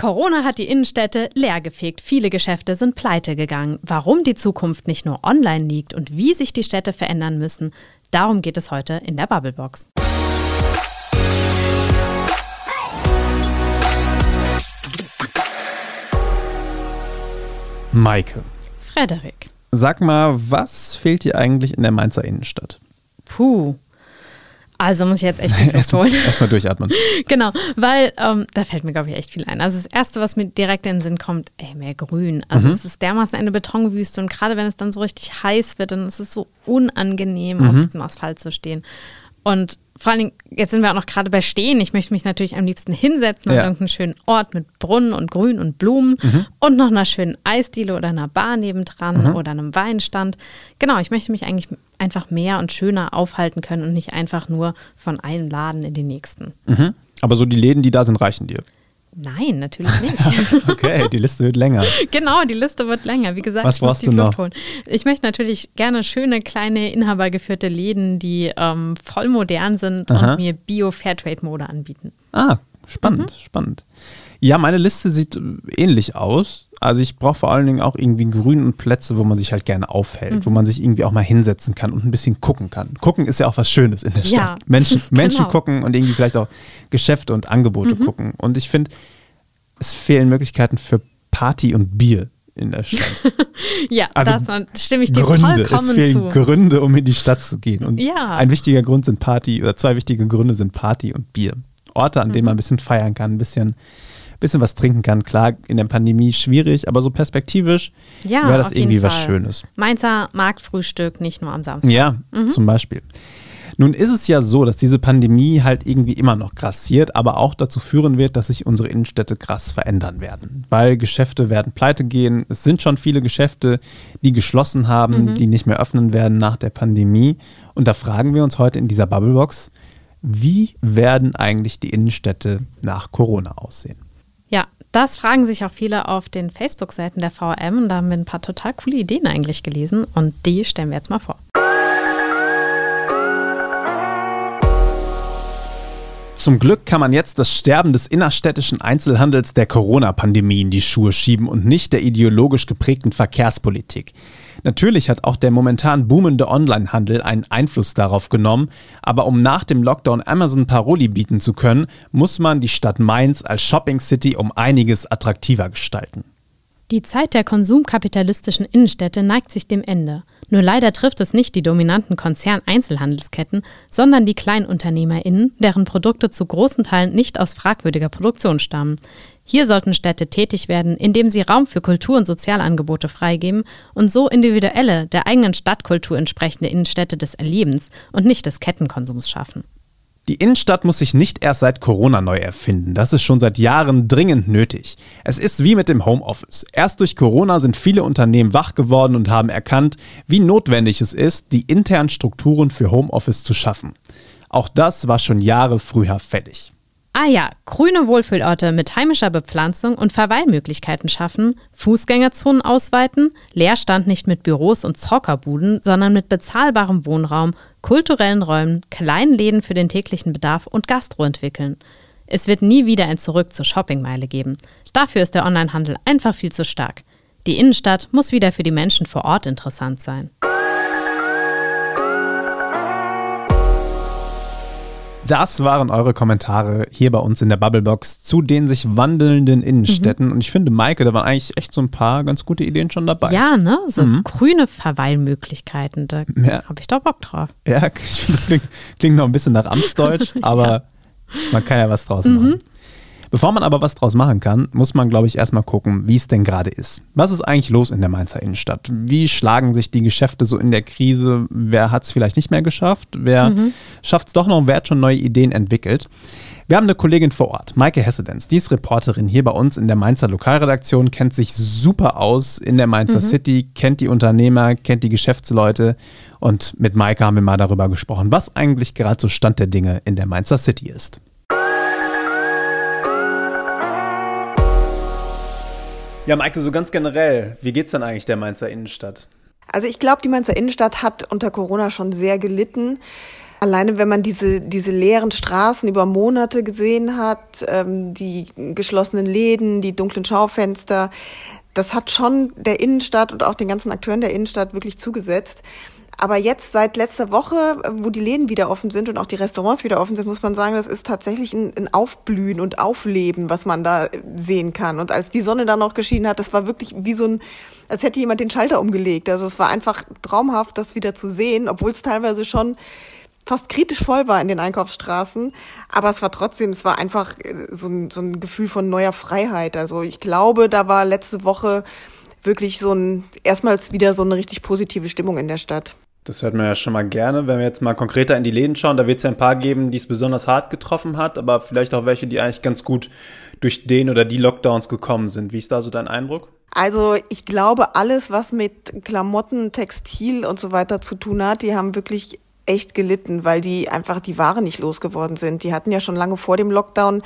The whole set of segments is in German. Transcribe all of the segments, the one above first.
Corona hat die Innenstädte leergefegt. Viele Geschäfte sind pleite gegangen. Warum die Zukunft nicht nur online liegt und wie sich die Städte verändern müssen, darum geht es heute in der Bubblebox. Maike. Frederik. Sag mal, was fehlt dir eigentlich in der Mainzer Innenstadt? Puh. Also muss ich jetzt echt die Luft holen. Erstmal durchatmen. genau, weil ähm, da fällt mir, glaube ich, echt viel ein. Also das Erste, was mir direkt in den Sinn kommt, ey, mehr Grün. Also mhm. es ist dermaßen eine Betonwüste und gerade wenn es dann so richtig heiß wird, dann ist es so unangenehm, mhm. auf diesem Asphalt zu stehen. Und vor allen Dingen, jetzt sind wir auch noch gerade bei Stehen. Ich möchte mich natürlich am liebsten hinsetzen ja. an irgendeinen schönen Ort mit Brunnen und Grün und Blumen mhm. und noch einer schönen Eisdiele oder einer Bar nebendran mhm. oder einem Weinstand. Genau, ich möchte mich eigentlich einfach mehr und schöner aufhalten können und nicht einfach nur von einem Laden in den nächsten. Mhm. Aber so die Läden, die da sind, reichen dir. Nein, natürlich nicht. okay, die Liste wird länger. Genau, die Liste wird länger. Wie gesagt, Was ich muss die Flucht holen. Ich möchte natürlich gerne schöne, kleine, inhabergeführte Läden, die ähm, voll modern sind Aha. und mir Bio-Fairtrade-Mode anbieten. Ah, spannend, mhm. spannend. Ja, meine Liste sieht äh, ähnlich aus. Also ich brauche vor allen Dingen auch irgendwie Grün und Plätze, wo man sich halt gerne aufhält, mhm. wo man sich irgendwie auch mal hinsetzen kann und ein bisschen gucken kann. Gucken ist ja auch was Schönes in der Stadt. Ja. Menschen, Menschen genau. gucken und irgendwie vielleicht auch Geschäfte und Angebote mhm. gucken. Und ich finde, es fehlen Möglichkeiten für Party und Bier in der Stadt. ja, also das stimme ich dir Gründe. vollkommen es fehlen zu. Gründe, um in die Stadt zu gehen. Und ja. ein wichtiger Grund sind Party, oder zwei wichtige Gründe sind Party und Bier. Orte, an denen man mhm. ein bisschen feiern kann, ein bisschen bisschen was trinken kann. Klar, in der Pandemie schwierig, aber so perspektivisch ja, wäre das irgendwie was Schönes. Mainzer Marktfrühstück, nicht nur am Samstag. Ja, mhm. zum Beispiel. Nun ist es ja so, dass diese Pandemie halt irgendwie immer noch grassiert, aber auch dazu führen wird, dass sich unsere Innenstädte krass verändern werden. Weil Geschäfte werden pleite gehen. Es sind schon viele Geschäfte, die geschlossen haben, mhm. die nicht mehr öffnen werden nach der Pandemie. Und da fragen wir uns heute in dieser Bubblebox, wie werden eigentlich die Innenstädte nach Corona aussehen? Das fragen sich auch viele auf den Facebook-Seiten der VM und da haben wir ein paar total coole Ideen eigentlich gelesen und die stellen wir jetzt mal vor. Zum Glück kann man jetzt das Sterben des innerstädtischen Einzelhandels der Corona-Pandemie in die Schuhe schieben und nicht der ideologisch geprägten Verkehrspolitik. Natürlich hat auch der momentan boomende Onlinehandel einen Einfluss darauf genommen, aber um nach dem Lockdown Amazon Paroli bieten zu können, muss man die Stadt Mainz als Shopping City um einiges attraktiver gestalten. Die Zeit der konsumkapitalistischen Innenstädte neigt sich dem Ende. Nur leider trifft es nicht die dominanten Konzern-Einzelhandelsketten, sondern die KleinunternehmerInnen, deren Produkte zu großen Teilen nicht aus fragwürdiger Produktion stammen. Hier sollten Städte tätig werden, indem sie Raum für Kultur- und Sozialangebote freigeben und so individuelle, der eigenen Stadtkultur entsprechende Innenstädte des Erlebens und nicht des Kettenkonsums schaffen. Die Innenstadt muss sich nicht erst seit Corona neu erfinden. Das ist schon seit Jahren dringend nötig. Es ist wie mit dem Homeoffice. Erst durch Corona sind viele Unternehmen wach geworden und haben erkannt, wie notwendig es ist, die internen Strukturen für Homeoffice zu schaffen. Auch das war schon Jahre früher fällig. Ah ja, grüne Wohlfühlorte mit heimischer Bepflanzung und Verweilmöglichkeiten schaffen, Fußgängerzonen ausweiten, Leerstand nicht mit Büros und Zockerbuden, sondern mit bezahlbarem Wohnraum, kulturellen Räumen, kleinen Läden für den täglichen Bedarf und Gastro entwickeln. Es wird nie wieder ein Zurück zur Shoppingmeile geben. Dafür ist der Onlinehandel einfach viel zu stark. Die Innenstadt muss wieder für die Menschen vor Ort interessant sein. Das waren eure Kommentare hier bei uns in der Bubblebox zu den sich wandelnden Innenstädten. Mhm. Und ich finde, Maike, da waren eigentlich echt so ein paar ganz gute Ideen schon dabei. Ja, ne? So mhm. grüne Verweilmöglichkeiten, da ja. habe ich doch Bock drauf. Ja, ich finde, das klingt, klingt, noch ein bisschen nach Amtsdeutsch, aber ja. man kann ja was draus machen. Mhm. Bevor man aber was draus machen kann, muss man, glaube ich, erstmal gucken, wie es denn gerade ist. Was ist eigentlich los in der Mainzer Innenstadt? Wie schlagen sich die Geschäfte so in der Krise? Wer hat es vielleicht nicht mehr geschafft? Wer mhm. schafft es doch noch und wer hat schon neue Ideen entwickelt? Wir haben eine Kollegin vor Ort, Maike Hessedens. Die ist Reporterin hier bei uns in der Mainzer Lokalredaktion, kennt sich super aus in der Mainzer mhm. City, kennt die Unternehmer, kennt die Geschäftsleute. Und mit Maike haben wir mal darüber gesprochen, was eigentlich gerade so Stand der Dinge in der Mainzer City ist. Ja, Maike, so ganz generell, wie geht's denn eigentlich der Mainzer Innenstadt? Also ich glaube, die Mainzer Innenstadt hat unter Corona schon sehr gelitten. Alleine, wenn man diese, diese leeren Straßen über Monate gesehen hat, ähm, die geschlossenen Läden, die dunklen Schaufenster, das hat schon der Innenstadt und auch den ganzen Akteuren der Innenstadt wirklich zugesetzt. Aber jetzt seit letzter Woche, wo die Läden wieder offen sind und auch die Restaurants wieder offen sind, muss man sagen, das ist tatsächlich ein, ein Aufblühen und Aufleben, was man da sehen kann. Und als die Sonne dann noch geschienen hat, das war wirklich wie so ein, als hätte jemand den Schalter umgelegt. Also es war einfach traumhaft, das wieder zu sehen, obwohl es teilweise schon fast kritisch voll war in den Einkaufsstraßen. Aber es war trotzdem, es war einfach so ein, so ein Gefühl von neuer Freiheit. Also ich glaube, da war letzte Woche wirklich so ein, erstmals wieder so eine richtig positive Stimmung in der Stadt. Das hört man ja schon mal gerne. Wenn wir jetzt mal konkreter in die Läden schauen, da wird es ja ein paar geben, die es besonders hart getroffen hat, aber vielleicht auch welche, die eigentlich ganz gut durch den oder die Lockdowns gekommen sind. Wie ist da so dein Eindruck? Also ich glaube, alles, was mit Klamotten, Textil und so weiter zu tun hat, die haben wirklich echt gelitten, weil die einfach die Ware nicht losgeworden sind. Die hatten ja schon lange vor dem Lockdown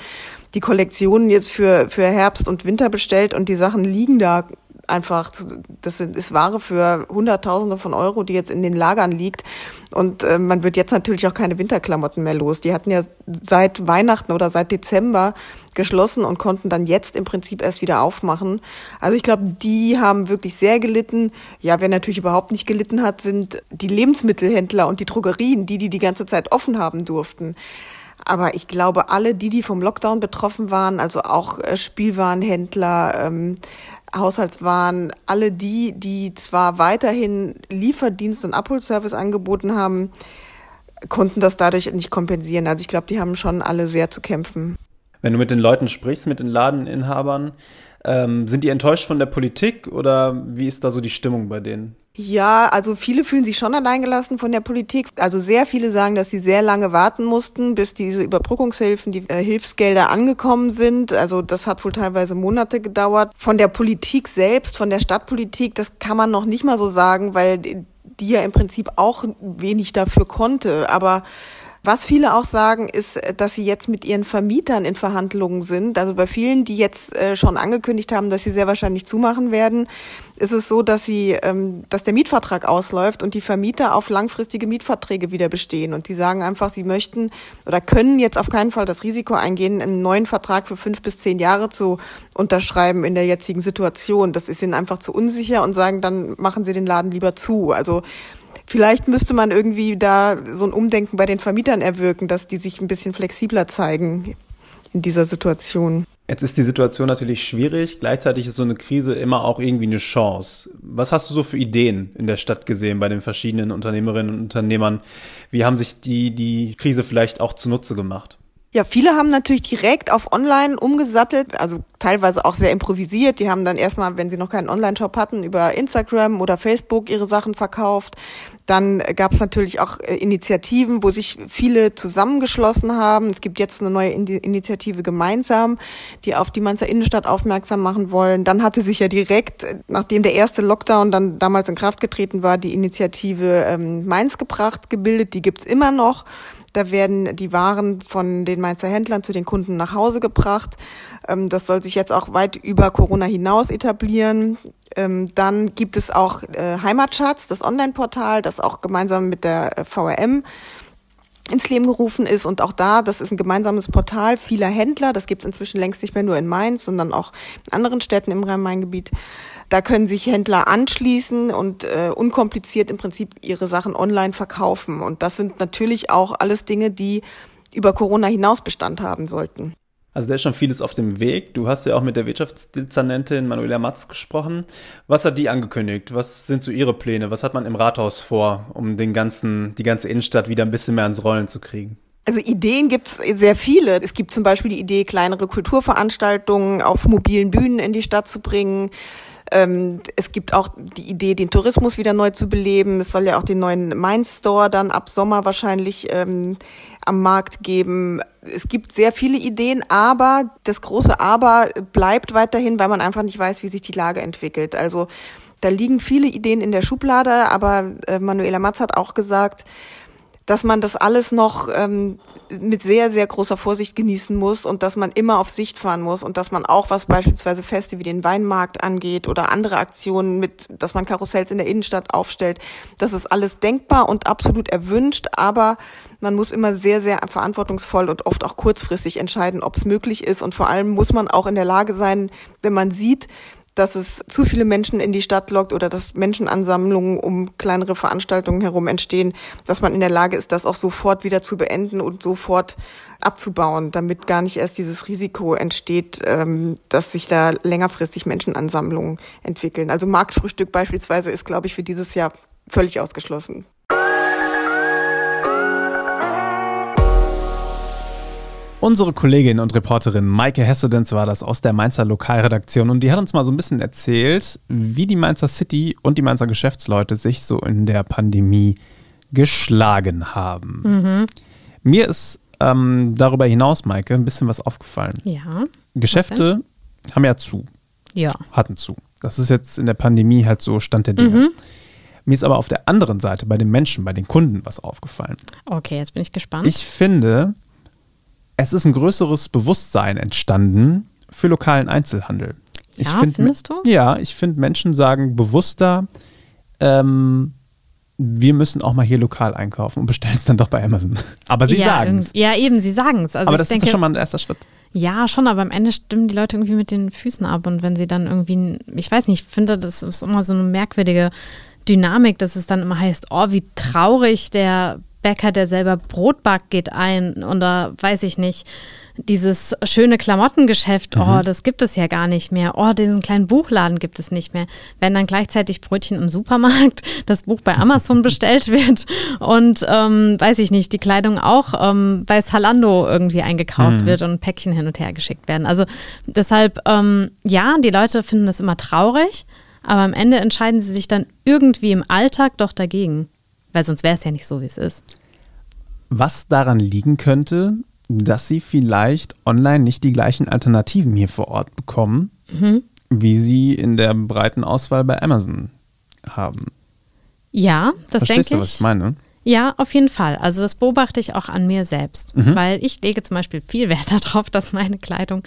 die Kollektionen jetzt für, für Herbst und Winter bestellt und die Sachen liegen da einfach, das ist Ware für Hunderttausende von Euro, die jetzt in den Lagern liegt. Und äh, man wird jetzt natürlich auch keine Winterklamotten mehr los. Die hatten ja seit Weihnachten oder seit Dezember geschlossen und konnten dann jetzt im Prinzip erst wieder aufmachen. Also ich glaube, die haben wirklich sehr gelitten. Ja, wer natürlich überhaupt nicht gelitten hat, sind die Lebensmittelhändler und die Drogerien, die die die ganze Zeit offen haben durften. Aber ich glaube, alle die, die vom Lockdown betroffen waren, also auch äh, Spielwarenhändler, ähm, Haushaltswaren, alle die, die zwar weiterhin Lieferdienst und Abholservice angeboten haben, konnten das dadurch nicht kompensieren. Also ich glaube, die haben schon alle sehr zu kämpfen. Wenn du mit den Leuten sprichst, mit den Ladeninhabern, ähm, sind die enttäuscht von der Politik oder wie ist da so die Stimmung bei denen? Ja, also viele fühlen sich schon alleingelassen von der Politik. Also sehr viele sagen, dass sie sehr lange warten mussten, bis diese Überbrückungshilfen, die äh, Hilfsgelder angekommen sind. Also das hat wohl teilweise Monate gedauert. Von der Politik selbst, von der Stadtpolitik, das kann man noch nicht mal so sagen, weil die ja im Prinzip auch wenig dafür konnte. Aber was viele auch sagen, ist, dass sie jetzt mit ihren Vermietern in Verhandlungen sind. Also bei vielen, die jetzt äh, schon angekündigt haben, dass sie sehr wahrscheinlich zumachen werden, ist es so, dass sie, ähm, dass der Mietvertrag ausläuft und die Vermieter auf langfristige Mietverträge wieder bestehen. Und die sagen einfach, sie möchten oder können jetzt auf keinen Fall das Risiko eingehen, einen neuen Vertrag für fünf bis zehn Jahre zu unterschreiben in der jetzigen Situation. Das ist ihnen einfach zu unsicher und sagen, dann machen sie den Laden lieber zu. Also Vielleicht müsste man irgendwie da so ein Umdenken bei den Vermietern erwirken, dass die sich ein bisschen flexibler zeigen in dieser Situation. Jetzt ist die Situation natürlich schwierig. Gleichzeitig ist so eine Krise immer auch irgendwie eine Chance. Was hast du so für Ideen in der Stadt gesehen bei den verschiedenen Unternehmerinnen und Unternehmern? Wie haben sich die, die Krise vielleicht auch zunutze gemacht? Ja, viele haben natürlich direkt auf Online umgesattelt, also teilweise auch sehr improvisiert. Die haben dann erstmal, wenn sie noch keinen Online-Shop hatten, über Instagram oder Facebook ihre Sachen verkauft. Dann gab es natürlich auch äh, Initiativen, wo sich viele zusammengeschlossen haben. Es gibt jetzt eine neue Initiative gemeinsam, die auf die Mainzer Innenstadt aufmerksam machen wollen. Dann hatte sich ja direkt, äh, nachdem der erste Lockdown dann damals in Kraft getreten war, die Initiative ähm, Mainz gebracht, gebildet. Die gibt's immer noch. Da werden die Waren von den Mainzer Händlern zu den Kunden nach Hause gebracht. Ähm, das soll sich jetzt auch weit über Corona hinaus etablieren. Ähm, dann gibt es auch äh, Heimatschatz, das Online-Portal, das auch gemeinsam mit der äh, VRM ins Leben gerufen ist. Und auch da, das ist ein gemeinsames Portal vieler Händler. Das gibt es inzwischen längst nicht mehr nur in Mainz, sondern auch in anderen Städten im Rhein-Main-Gebiet. Da können sich Händler anschließen und äh, unkompliziert im Prinzip ihre Sachen online verkaufen. Und das sind natürlich auch alles Dinge, die über Corona hinaus Bestand haben sollten. Also da ist schon vieles auf dem Weg. Du hast ja auch mit der Wirtschaftsdezernentin Manuela Matz gesprochen. Was hat die angekündigt? Was sind so ihre Pläne? Was hat man im Rathaus vor, um den ganzen, die ganze Innenstadt wieder ein bisschen mehr ans Rollen zu kriegen? Also Ideen gibt es sehr viele. Es gibt zum Beispiel die Idee, kleinere Kulturveranstaltungen auf mobilen Bühnen in die Stadt zu bringen. Ähm, es gibt auch die Idee, den Tourismus wieder neu zu beleben. Es soll ja auch den neuen Mainz Store dann ab Sommer wahrscheinlich ähm, am Markt geben. Es gibt sehr viele Ideen, aber das große Aber bleibt weiterhin, weil man einfach nicht weiß, wie sich die Lage entwickelt. Also da liegen viele Ideen in der Schublade, aber äh, Manuela Matz hat auch gesagt, dass man das alles noch ähm, mit sehr, sehr großer Vorsicht genießen muss und dass man immer auf Sicht fahren muss und dass man auch, was beispielsweise Feste wie den Weinmarkt angeht oder andere Aktionen mit, dass man Karussells in der Innenstadt aufstellt, das ist alles denkbar und absolut erwünscht, aber man muss immer sehr, sehr verantwortungsvoll und oft auch kurzfristig entscheiden, ob es möglich ist. Und vor allem muss man auch in der Lage sein, wenn man sieht, dass es zu viele Menschen in die Stadt lockt oder dass Menschenansammlungen um kleinere Veranstaltungen herum entstehen, dass man in der Lage ist, das auch sofort wieder zu beenden und sofort abzubauen, damit gar nicht erst dieses Risiko entsteht, ähm, dass sich da längerfristig Menschenansammlungen entwickeln. Also Marktfrühstück beispielsweise ist, glaube ich, für dieses Jahr völlig ausgeschlossen. Unsere Kollegin und Reporterin Maike Hessedenz war das aus der Mainzer Lokalredaktion und die hat uns mal so ein bisschen erzählt, wie die Mainzer City und die Mainzer Geschäftsleute sich so in der Pandemie geschlagen haben. Mhm. Mir ist ähm, darüber hinaus, Maike, ein bisschen was aufgefallen. Ja. Geschäfte haben ja zu. Ja. Hatten zu. Das ist jetzt in der Pandemie halt so Stand der Dinge. Mhm. Mir ist aber auf der anderen Seite bei den Menschen, bei den Kunden was aufgefallen. Okay, jetzt bin ich gespannt. Ich finde, es ist ein größeres Bewusstsein entstanden für lokalen Einzelhandel. Ich ja, find, findest du? Ja, ich finde, Menschen sagen bewusster, ähm, wir müssen auch mal hier lokal einkaufen und bestellen es dann doch bei Amazon. Aber sie ja, sagen es. Ja, eben, sie sagen es. Also aber das denke, ist schon mal ein erster Schritt. Ja, schon, aber am Ende stimmen die Leute irgendwie mit den Füßen ab. Und wenn sie dann irgendwie, ich weiß nicht, ich finde, das ist immer so eine merkwürdige Dynamik, dass es dann immer heißt, oh, wie traurig der Bäcker, der selber Brot backt, geht ein oder weiß ich nicht. Dieses schöne Klamottengeschäft, oh, mhm. das gibt es ja gar nicht mehr. Oh, diesen kleinen Buchladen gibt es nicht mehr. Wenn dann gleichzeitig Brötchen im Supermarkt, das Buch bei Amazon bestellt wird und ähm, weiß ich nicht, die Kleidung auch ähm, bei Salando irgendwie eingekauft mhm. wird und Päckchen hin und her geschickt werden. Also deshalb, ähm, ja, die Leute finden das immer traurig, aber am Ende entscheiden sie sich dann irgendwie im Alltag doch dagegen. Weil sonst wäre es ja nicht so, wie es ist. Was daran liegen könnte, dass sie vielleicht online nicht die gleichen Alternativen hier vor Ort bekommen, mhm. wie sie in der breiten Auswahl bei Amazon haben. Ja, das denke ich. Du, was ich meine? Ja, auf jeden Fall. Also das beobachte ich auch an mir selbst, mhm. weil ich lege zum Beispiel viel Wert darauf, dass meine Kleidung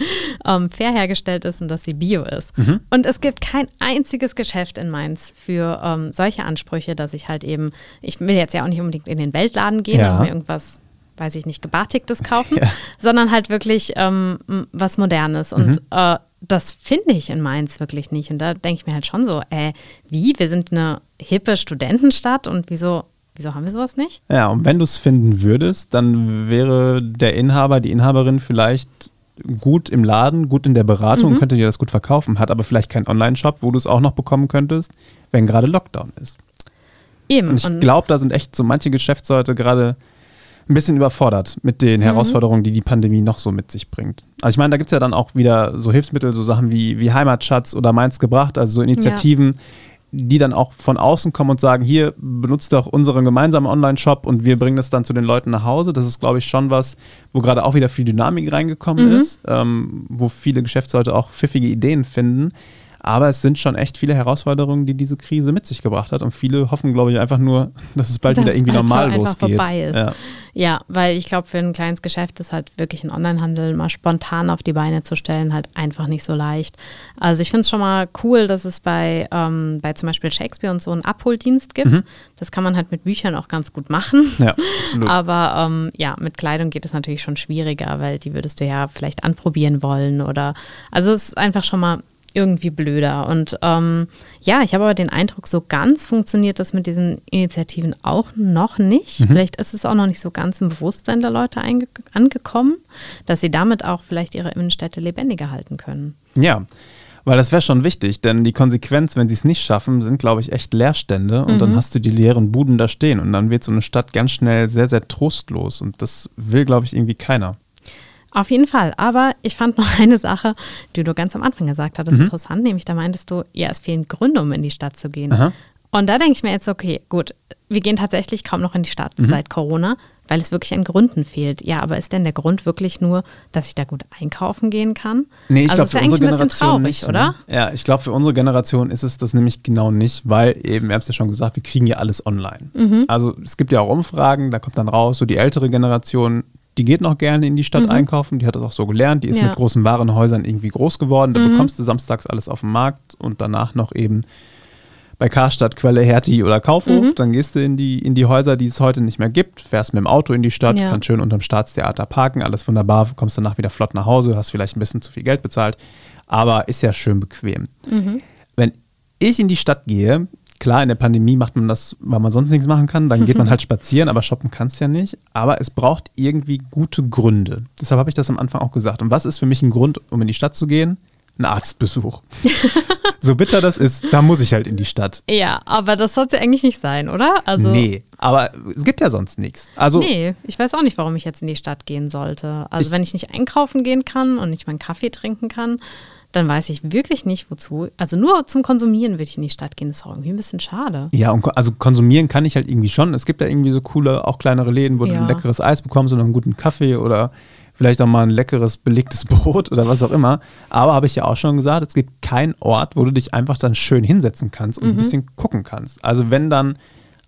ähm, fair hergestellt ist und dass sie bio ist. Mhm. Und es gibt kein einziges Geschäft in Mainz für ähm, solche Ansprüche, dass ich halt eben, ich will jetzt ja auch nicht unbedingt in den Weltladen gehen ja. und mir irgendwas weiß ich nicht, gebartigtes kaufen, ja. sondern halt wirklich ähm, was Modernes. Und mhm. äh, das finde ich in Mainz wirklich nicht. Und da denke ich mir halt schon so, äh, wie? Wir sind eine hippe Studentenstadt und wieso Wieso haben wir sowas nicht? Ja, und wenn du es finden würdest, dann wäre der Inhaber, die Inhaberin vielleicht gut im Laden, gut in der Beratung, mhm. könnte dir das gut verkaufen, hat aber vielleicht keinen Online-Shop, wo du es auch noch bekommen könntest, wenn gerade Lockdown ist. Eben. Und ich glaube, da sind echt so manche Geschäftsleute gerade ein bisschen überfordert mit den mhm. Herausforderungen, die die Pandemie noch so mit sich bringt. Also ich meine, da gibt es ja dann auch wieder so Hilfsmittel, so Sachen wie, wie Heimatschatz oder Mainz gebracht, also so Initiativen, ja die dann auch von außen kommen und sagen, hier benutzt doch unseren gemeinsamen Online-Shop und wir bringen das dann zu den Leuten nach Hause. Das ist, glaube ich, schon was, wo gerade auch wieder viel Dynamik reingekommen mhm. ist, ähm, wo viele Geschäftsleute auch pfiffige Ideen finden. Aber es sind schon echt viele Herausforderungen, die diese Krise mit sich gebracht hat. Und viele hoffen, glaube ich, einfach nur, dass es bald dass wieder irgendwie bald normal losgeht. Vorbei ist. Ja. ja weil ich glaube, für ein kleines Geschäft ist halt wirklich ein Onlinehandel mal spontan auf die Beine zu stellen, halt einfach nicht so leicht. Also ich finde es schon mal cool, dass es bei, ähm, bei zum Beispiel Shakespeare und so einen Abholdienst gibt. Mhm. Das kann man halt mit Büchern auch ganz gut machen. Ja, absolut. Aber ähm, ja, mit Kleidung geht es natürlich schon schwieriger, weil die würdest du ja vielleicht anprobieren wollen oder also es ist einfach schon mal irgendwie blöder. Und ähm, ja, ich habe aber den Eindruck, so ganz funktioniert das mit diesen Initiativen auch noch nicht. Mhm. Vielleicht ist es auch noch nicht so ganz im Bewusstsein der Leute angekommen, dass sie damit auch vielleicht ihre Innenstädte lebendiger halten können. Ja. Weil das wäre schon wichtig, denn die Konsequenz, wenn sie es nicht schaffen, sind, glaube ich, echt Leerstände und mhm. dann hast du die leeren Buden da stehen und dann wird so eine Stadt ganz schnell sehr, sehr trostlos und das will, glaube ich, irgendwie keiner. Auf jeden Fall. Aber ich fand noch eine Sache, die du ganz am Anfang gesagt hattest, mhm. interessant, nämlich da meintest du, ja, es fehlen Gründe, um in die Stadt zu gehen. Aha. Und da denke ich mir jetzt, okay, gut, wir gehen tatsächlich kaum noch in die Stadt mhm. seit Corona. weil es wirklich an Gründen fehlt. Ja, aber ist denn der Grund wirklich nur, dass ich da gut einkaufen gehen kann? Nee, ich also glaube, ist für ja unsere eigentlich ein bisschen Generation traurig, nicht, oder? Ne? Ja, ich glaube, für unsere Generation ist es das nämlich genau nicht, weil eben, ihr habt es ja schon gesagt, wir kriegen ja alles online. Mhm. Also es gibt ja auch Umfragen, da kommt dann raus, so die ältere Generation, die geht noch gerne in die Stadt einkaufen, die hat das auch so gelernt, die ist Mhm. Ja. mit großen Warenhäusern irgendwie groß geworden, da Mhm. bekommst du samstags alles auf dem Markt und danach noch eben bei Karstadt, Quelle, Hertie oder Kaufhof. Mhm. Dann gehst du in die, in die Häuser, die es heute nicht mehr gibt, fährst mit dem Auto in die Stadt, Ja. kannst schön unterm Staatstheater parken, alles wunderbar, kommst danach wieder flott nach Hause, hast vielleicht ein bisschen zu viel Geld bezahlt, aber ist ja schön bequem. Mhm. Wenn ich in die Stadt gehe, klar, in der Pandemie macht man das, weil man sonst nichts machen kann, dann geht man halt spazieren, aber shoppen kannst ja nicht. Aber es braucht irgendwie gute Gründe. Deshalb habe ich das am Anfang auch gesagt. Und was ist für mich ein Grund, um in die Stadt zu gehen? Ein Arztbesuch. so bitter das ist, da muss ich halt in die Stadt. Ja, aber das sollte ja eigentlich nicht sein, oder? Also, nee, aber es gibt ja sonst nichts. Also Nee, ich weiß auch nicht, warum ich jetzt in die Stadt gehen sollte. Also Ich- wenn ich nicht einkaufen gehen kann und nicht meinen Kaffee trinken kann, dann weiß ich wirklich nicht, wozu. Also nur zum Konsumieren würde ich in die Stadt gehen. Das ist auch irgendwie ein bisschen schade. Ja, und also konsumieren kann ich halt irgendwie schon. Es gibt ja irgendwie so coole, auch kleinere Läden, wo du Ja. ein leckeres Eis bekommst und einen guten Kaffee oder vielleicht auch mal ein leckeres belegtes Brot oder was auch immer. Aber habe ich ja auch schon gesagt, es gibt keinen Ort, wo du dich einfach dann schön hinsetzen kannst und ein bisschen gucken kannst. Also wenn dann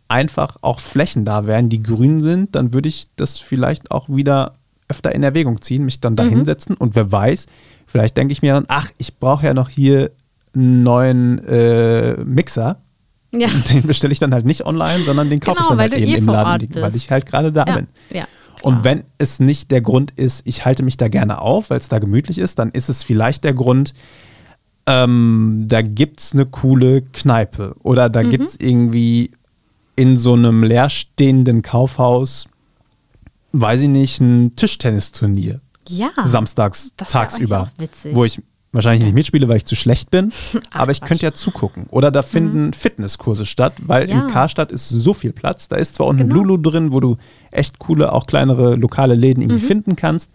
einfach auch Flächen da wären, die grün sind, dann würde ich das vielleicht auch wieder öfter in Erwägung ziehen, mich dann da hinsetzen und wer weiß, vielleicht denke ich mir dann, ach, ich brauche ja noch hier einen neuen äh, Mixer. Ja. Den bestelle ich dann halt nicht online, sondern den kaufe Genau, ich dann halt eben eh im Laden, liegen, weil ich halt gerade da Ja, bin. ja. Und wenn es nicht der Grund ist, ich halte mich da gerne auf, weil es da gemütlich ist, dann ist es vielleicht der Grund, ähm, da gibt es eine coole Kneipe oder da Mhm. gibt es irgendwie in so einem leerstehenden Kaufhaus, weiß ich nicht, ein Tischtennisturnier Ja. samstags tagsüber, witzig. wo ich wahrscheinlich nicht mitspiele, weil ich zu schlecht bin, aber ich könnte ja zugucken. Oder da finden Fitnesskurse statt, weil Ja. in Karstadt ist so viel Platz. Da ist zwar unten Genau. Lulu drin, wo du echt coole, auch kleinere lokale Läden Mhm. irgendwie finden kannst.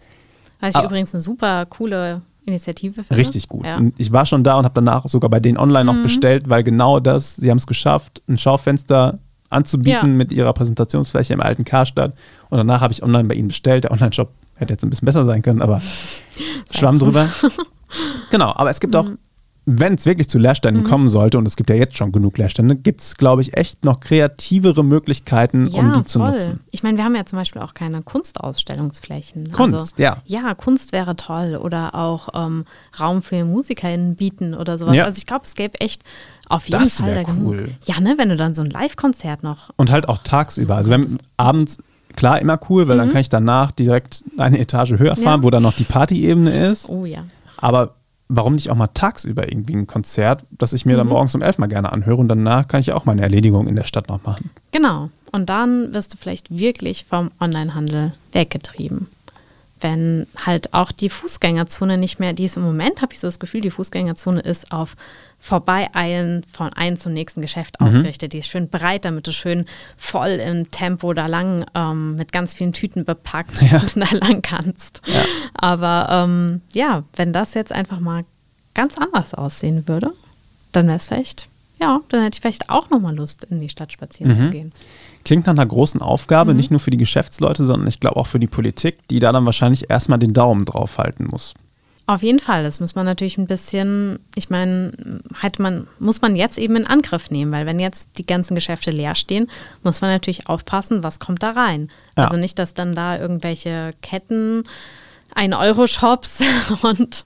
Was ich aber- übrigens eine super coole Initiative finde. Richtig gut. Ja. Und ich war schon da und habe danach sogar bei denen online Mhm. noch bestellt, weil genau das, sie haben es geschafft, ein Schaufenster anzubieten Ja. mit ihrer Präsentationsfläche im alten Karstadt. Und danach habe ich online bei ihnen bestellt. Der Online-Shop hätte jetzt ein bisschen besser sein können, aber schwamm drüber. genau, aber es gibt Mhm. auch, wenn es wirklich zu Leerständen kommen sollte, und es gibt ja jetzt schon genug Leerstände, gibt es, glaube ich, echt noch kreativere Möglichkeiten, um die zu voll. nutzen. Ich meine, wir haben ja zum Beispiel auch keine Kunstausstellungsflächen. Kunst, also, ja. Ja, Kunst wäre toll oder auch ähm, Raum für MusikerInnen bieten oder sowas. Ja. Also ich glaube, es gäbe echt auf jeden Das Fall da genug. cool. Ja, ne, wenn du dann so ein Live-Konzert noch. Und halt auch tagsüber. Also wenn abends, klar, immer cool, weil dann kann ich danach direkt eine Etage höher fahren, Mhm. Ja. wo dann noch die Partyebene ist. Oh ja. Aber warum nicht auch mal tagsüber irgendwie ein Konzert, das ich mir Mhm. dann morgens um elf mal gerne anhöre und danach kann ich ja auch meine Erledigung in der Stadt noch machen. Genau. Und dann wirst du vielleicht wirklich vom Onlinehandel weggetrieben. Wenn halt auch die Fußgängerzone nicht mehr, die ist im Moment, habe ich so das Gefühl, die Fußgängerzone ist auf Vorbeieilen von einem zum nächsten Geschäft Mhm. ausgerichtet. Die ist schön breit, damit du schön voll im Tempo da lang ähm, mit ganz vielen Tüten bepackt Ja. da lang kannst. Aber ähm, ja, wenn das jetzt einfach mal ganz anders aussehen würde, dann wäre es vielleicht, ja, dann hätte ich vielleicht auch nochmal Lust, in die Stadt spazieren Mhm. zu gehen. Klingt nach einer großen Aufgabe, Mhm. nicht nur für die Geschäftsleute, sondern ich glaube auch für die Politik, die da dann wahrscheinlich erstmal den Daumen drauf halten muss. Auf jeden Fall, das muss man natürlich ein bisschen, ich meine, halt man, muss man jetzt eben in Angriff nehmen, weil wenn jetzt die ganzen Geschäfte leer stehen, muss man natürlich aufpassen, was kommt da rein. Ja. Also nicht, dass dann da irgendwelche Ketten, ein Euro-Shops und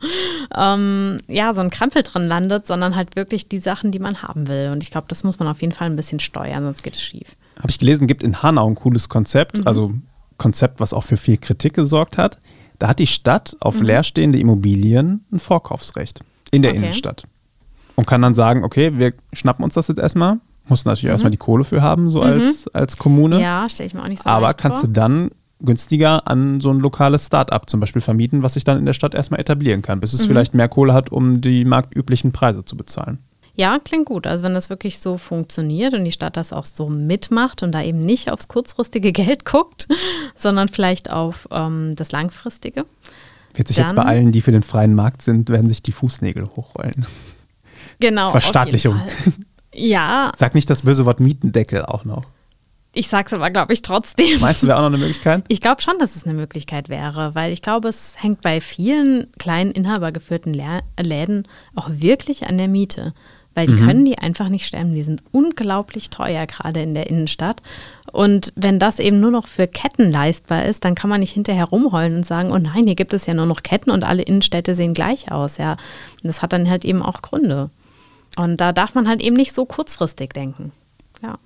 ähm, ja, so ein Krampel drin landet, sondern halt wirklich die Sachen, die man haben will. Und ich glaube, das muss man auf jeden Fall ein bisschen steuern, sonst geht es schief. Habe ich gelesen, gibt in Hanau ein cooles Konzept, Mhm. also Konzept, was auch für viel Kritik gesorgt hat. Da hat die Stadt auf Mhm. leerstehende Immobilien ein Vorkaufsrecht in der Okay. Innenstadt. Und kann dann sagen, okay, wir schnappen uns das jetzt erstmal. Muss natürlich erstmal die Kohle für haben, so als, als Kommune. Mhm. Ja, stelle ich mir auch nicht so Aber kannst vor. du dann günstiger an so ein lokales Start-up zum Beispiel vermieten, was sich dann in der Stadt erstmal etablieren kann, Mhm. bis es vielleicht mehr Kohle hat, um die marktüblichen Preise zu bezahlen. Ja, klingt gut. Also wenn das wirklich so funktioniert und die Stadt das auch so mitmacht und da eben nicht aufs kurzfristige Geld guckt, sondern vielleicht auf ähm, das langfristige. Wird sich jetzt bei allen, die für den freien Markt sind, werden sich die Fußnägel hochrollen. Genau. auf jeden Verstaatlichung. Fall. Ja, Sag nicht das böse Wort Mietendeckel auch noch. Ich sag's aber, glaube ich, trotzdem. Meinst du, wäre auch noch eine Möglichkeit? Ich glaube schon, dass es eine Möglichkeit wäre, weil ich glaube, es hängt bei vielen kleinen inhabergeführten Läden auch wirklich an der Miete. Weil die mhm. können die einfach nicht stemmen. Die sind unglaublich teuer, gerade in der Innenstadt. Und wenn das eben nur noch für Ketten leistbar ist, dann kann man nicht hinterher rumheulen und sagen, oh nein, hier gibt es ja nur noch Ketten und alle Innenstädte sehen gleich aus. Ja, und das hat dann halt eben auch Gründe. Und da darf man halt eben nicht so kurzfristig denken. Ja.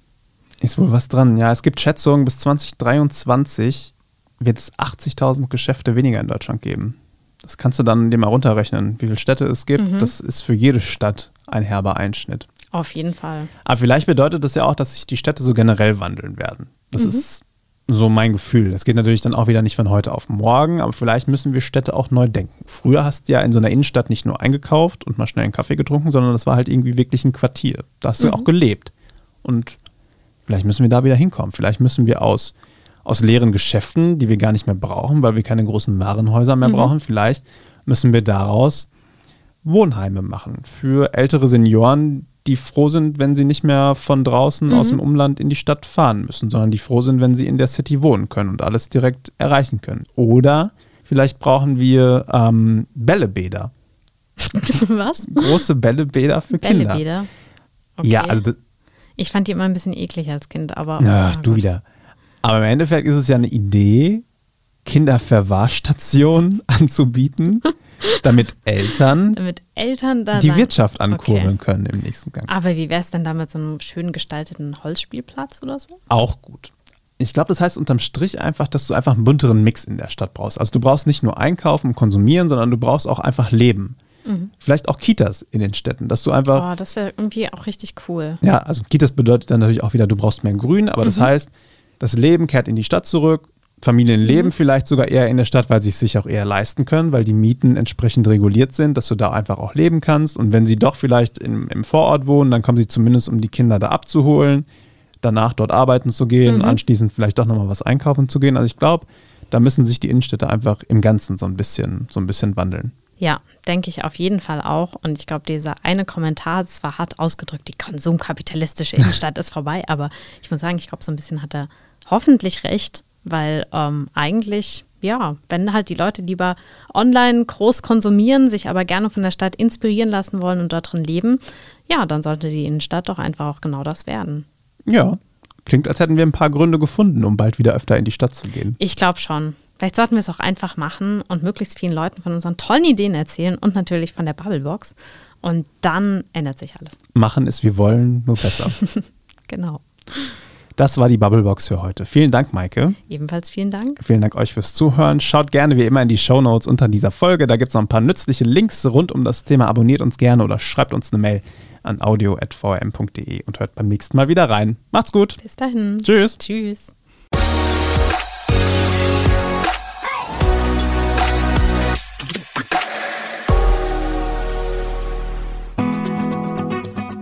Ist wohl was dran. Ja, es gibt Schätzungen, bis 2023 wird es 80.000 Geschäfte weniger in Deutschland geben. Das kannst du dann dir mal runterrechnen, wie viele Städte es gibt. Mhm. Das ist für jede Stadt ein herber Einschnitt. Auf jeden Fall. Aber vielleicht bedeutet das ja auch, dass sich die Städte so generell wandeln werden. Das mhm. ist so mein Gefühl. Das geht natürlich dann auch wieder nicht von heute auf morgen, aber vielleicht müssen wir Städte auch neu denken. Früher hast du ja in so einer Innenstadt nicht nur eingekauft und mal schnell einen Kaffee getrunken, sondern das war halt irgendwie wirklich ein Quartier. Da hast du mhm. auch gelebt. Und Vielleicht müssen wir da wieder hinkommen. Vielleicht müssen wir aus, aus leeren Geschäften, die wir gar nicht mehr brauchen, weil wir keine großen Warenhäuser mehr mhm. brauchen, vielleicht müssen wir daraus Wohnheime machen für ältere Senioren, die froh sind, wenn sie nicht mehr von draußen mhm. aus dem Umland in die Stadt fahren müssen, sondern die froh sind, wenn sie in der City wohnen können und alles direkt erreichen können. Oder vielleicht brauchen wir ähm, Bällebäder. Was? Große Bällebäder für Kinder. Bällebäder? Okay. Ja, also ich fand die immer ein bisschen eklig als Kind, aber. Ja, du gut. wieder. Aber im Endeffekt ist es ja eine Idee, Kinderverwahrstationen anzubieten, damit Eltern, damit Eltern da die Wirtschaft ankurbeln okay. können im nächsten Gang. Aber wie wäre es denn da mit so einem schön gestalteten Holzspielplatz oder so? Auch gut. Ich glaube, das heißt unterm Strich einfach, dass du einfach einen bunteren Mix in der Stadt brauchst. Also du brauchst nicht nur einkaufen und konsumieren, sondern du brauchst auch einfach Leben. Mhm. Vielleicht auch Kitas in den Städten, dass du einfach. Oh, das wäre irgendwie auch richtig cool. Ja, also Kitas bedeutet dann natürlich auch wieder, du brauchst mehr Grün, aber mhm. das heißt, das Leben kehrt in die Stadt zurück. Familien mhm. leben vielleicht sogar eher in der Stadt, weil sie es sich auch eher leisten können, weil die Mieten entsprechend reguliert sind, dass du da einfach auch leben kannst. Und wenn sie doch vielleicht im, im Vorort wohnen, dann kommen sie zumindest, um die Kinder da abzuholen, danach dort arbeiten zu gehen, mhm. anschließend vielleicht doch nochmal was einkaufen zu gehen. Also ich glaube, da müssen sich die Innenstädte einfach im Ganzen so ein bisschen, so ein bisschen wandeln. Ja, denke ich auf jeden Fall auch. Und ich glaube, dieser eine Kommentar, das war hart ausgedrückt, die konsumkapitalistische Innenstadt ist vorbei. Aber ich muss sagen, ich glaube, so ein bisschen hat er hoffentlich recht, weil ähm, eigentlich, ja, wenn halt die Leute lieber online groß konsumieren, sich aber gerne von der Stadt inspirieren lassen wollen und dort drin leben, ja, dann sollte die Innenstadt doch einfach auch genau das werden. Ja, klingt, als hätten wir ein paar Gründe gefunden, um bald wieder öfter in die Stadt zu gehen. Ich glaube schon. Vielleicht sollten wir es auch einfach machen und möglichst vielen Leuten von unseren tollen Ideen erzählen und natürlich von der Bubblebox. Und dann ändert sich alles. Machen ist wir wollen, nur besser. genau. Das war die Bubblebox für heute. Vielen Dank, Maike. Ebenfalls vielen Dank. Vielen Dank euch fürs Zuhören. Schaut gerne wie immer in die Show Notes unter dieser Folge. Da gibt es noch ein paar nützliche Links rund um das Thema. Abonniert uns gerne oder schreibt uns eine Mail an audio.vrm.de und hört beim nächsten Mal wieder rein. Macht's gut. Bis dahin. Tschüss. Tschüss.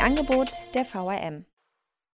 Angebot der VRM.